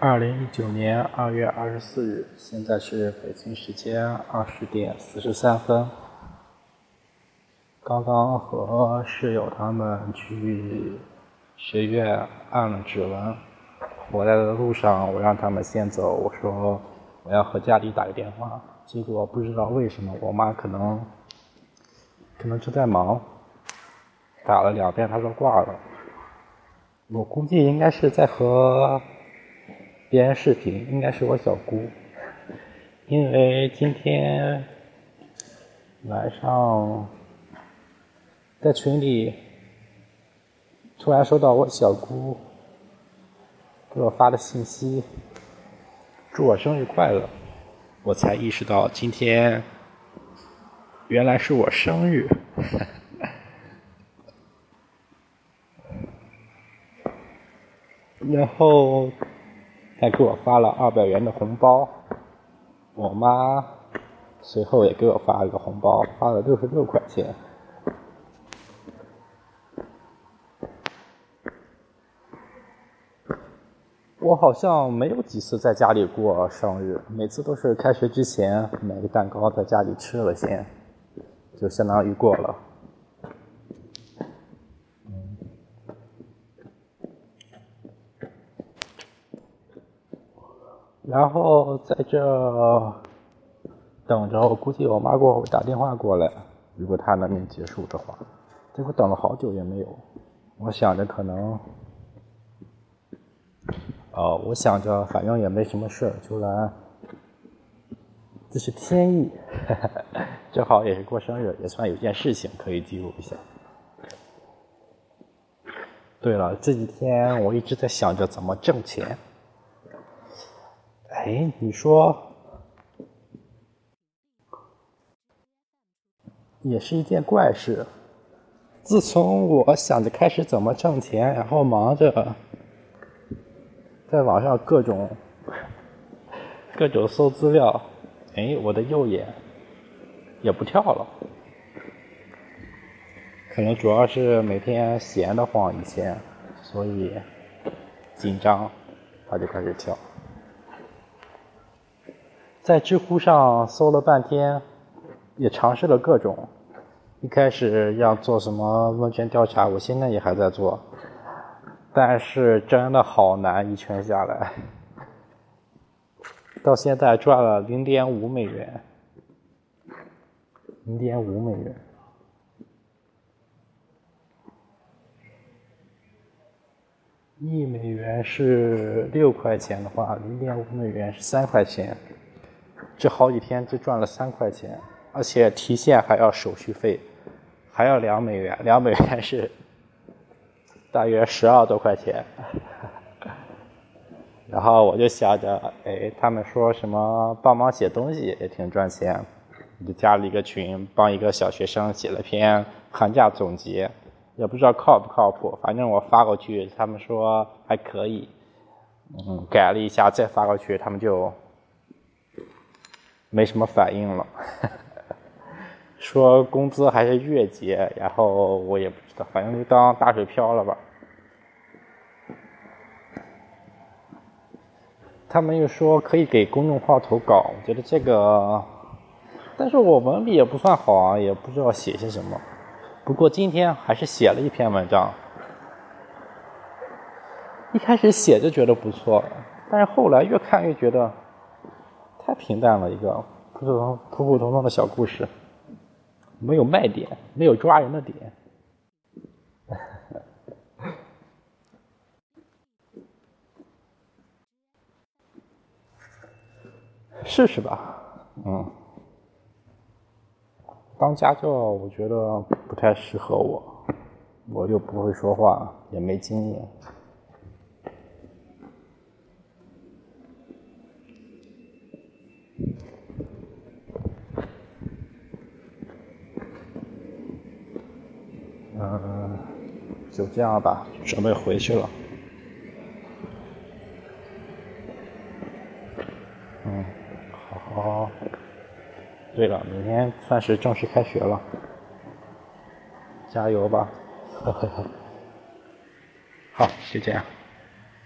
二零一九年二月二十四日，现在是北京时间二十点四十三分。刚刚和室友他们去学院按了指纹，回来的路上我让他们先走，我说我要和家里打个电话。结果不知道为什么，我妈可能可能正在忙，打了两遍，她说挂了。我估计应该是在和。别人视频应该是我小姑，因为今天晚上在群里突然收到我小姑给我发的信息，祝我生日快乐，我才意识到今天原来是我生日，然后。还给我发了二百元的红包，我妈随后也给我发了个红包，发了六十六块钱。我好像没有几次在家里过生日，每次都是开学之前买个蛋糕在家里吃了先，就相当于过了。然后在这等着，我估计我妈给我打电话过来，如果她那边结束的话，结果等了好久也没有。我想着可能，呃，我想着反正也没什么事儿，就来，这是天意，正好也是过生日，也算有件事情可以记录一下。对了，这几天我一直在想着怎么挣钱。哎，你说，也是一件怪事。自从我想着开始怎么挣钱，然后忙着在网上各种各种搜资料，哎，我的右眼也不跳了。可能主要是每天闲得慌，以前所以紧张，它就开始跳。在知乎上搜了半天，也尝试了各种。一开始要做什么问卷调查，我现在也还在做，但是真的好难，一圈下来，到现在赚了零点五美元，零点五美元，一美元是六块钱的话，零点五美元是三块钱。这好几天就赚了三块钱，而且提现还要手续费，还要两美元，两美元是大约十二多块钱。然后我就想着，哎，他们说什么帮忙写东西也挺赚钱，我就加了一个群，帮一个小学生写了篇寒假总结，也不知道靠不靠谱，反正我发过去，他们说还可以，嗯，改了一下再发过去，他们就。没什么反应了，说工资还是月结，然后我也不知道，反正就当打水漂了吧。他们又说可以给公众号投稿，我觉得这个，但是我文笔也不算好啊，也不知道写些什么。不过今天还是写了一篇文章，一开始写就觉得不错，但是后来越看越觉得。太平淡了，一个普普通普普通通的小故事，没有卖点，没有抓人的点。试试吧，嗯。当家教，我觉得不太适合我，我又不会说话，也没经验。就这样吧，准备回去了。嗯，好好。对了，明天算是正式开学了，加油吧！呵呵呵。好，就这样。